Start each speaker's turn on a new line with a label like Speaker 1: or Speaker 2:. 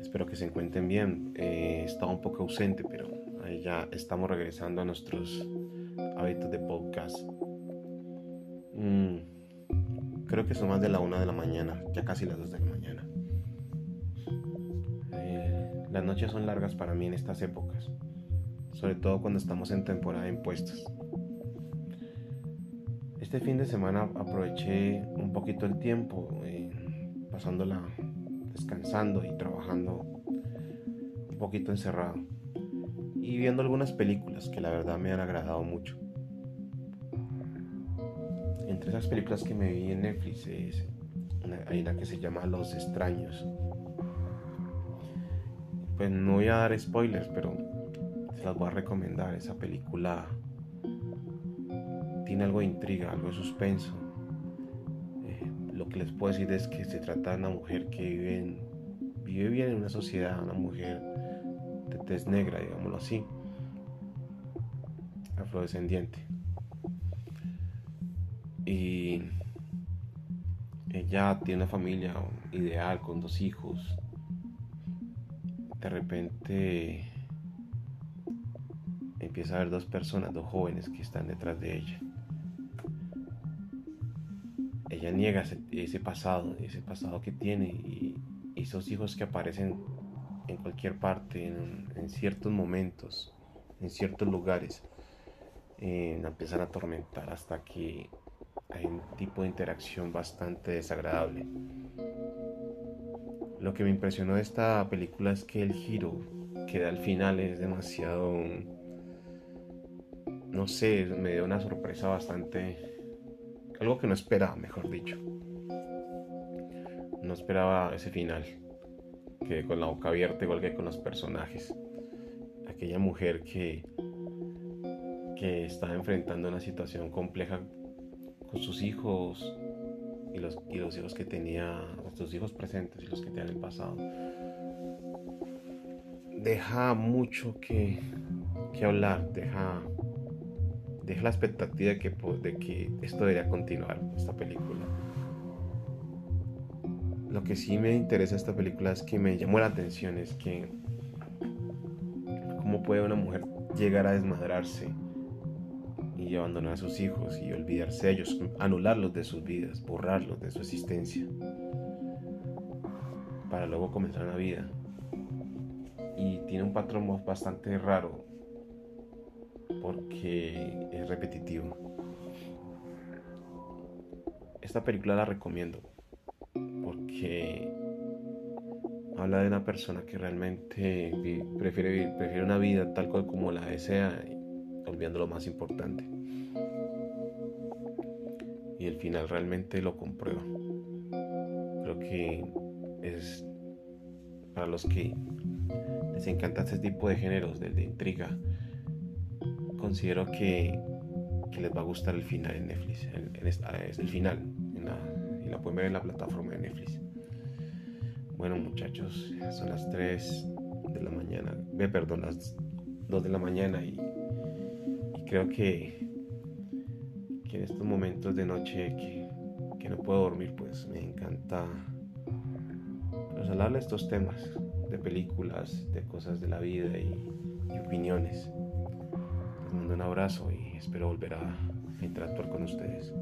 Speaker 1: Espero que se encuentren bien. Eh, estaba un poco ausente, pero ahí ya estamos regresando a nuestros hábitos de podcast. Mm, creo que son más de la una de la mañana, ya casi las dos de la mañana. Eh, las noches son largas para mí en estas épocas, sobre todo cuando estamos en temporada de impuestos. Este fin de semana aproveché un poquito el tiempo, eh, pasándola descansando y trabajando un poquito encerrado y viendo algunas películas que la verdad me han agradado mucho. Entre esas películas que me vi en Netflix hay una que se llama Los extraños. Pues no voy a dar spoilers, pero se las voy a recomendar. Esa película tiene algo de intriga, algo de suspenso lo que les puedo decir es que se trata de una mujer que vive, vive bien en una sociedad, una mujer de tez negra, digámoslo así, afrodescendiente. Y ella tiene una familia ideal con dos hijos. De repente empieza a ver dos personas, dos jóvenes que están detrás de ella ella niega ese, pasado, ese pasado que tiene y, esos hijos que aparecen en cualquier parte, en, ciertos momentos, en ciertos lugares, eh, empiezan a atormentar hasta que hay un tipo de interacción bastante desagradable. Lo que me impresionó de esta película es que el giro que da al final es demasiado, no sé, me dio una sorpresa bastante algo que no esperaba, mejor dicho. No esperaba ese final. Quedé con la boca abierta igual que con los personajes. Aquella mujer que, que estaba enfrentando una situación compleja con sus hijos y los, y los hijos que tenía, sus hijos presentes y los que tenían en el pasado. Deja mucho que, que hablar, deja deja la expectativa de que, de que esto debería continuar, esta película. Lo que sí me interesa esta película es que me llamó la atención, es que cómo puede una mujer llegar a desmadrarse y abandonar a sus hijos y olvidarse de ellos, anularlos de sus vidas, borrarlos de su existencia, para luego comenzar una vida. Y tiene un patrón bastante raro porque es repetitivo. Esta película la recomiendo porque habla de una persona que realmente prefiere, prefiere una vida tal cual como la desea, olvidando lo más importante. Y el final realmente lo comprueba. Creo que es para los que les encanta este tipo de géneros, del de intriga, considero que, les va a gustar el final en Netflix. es el final. y la pueden ver en la plataforma de Netflix. Bueno muchachos, son las 3 de la mañana. Ve, perdón, las 2 de la mañana y, creo que, en estos momentos de noche que, que no puedo dormir, pues me encanta pues, hablar de estos temas, de películas, de cosas de la vida y opiniones un abrazo y espero volver a interactuar con ustedes.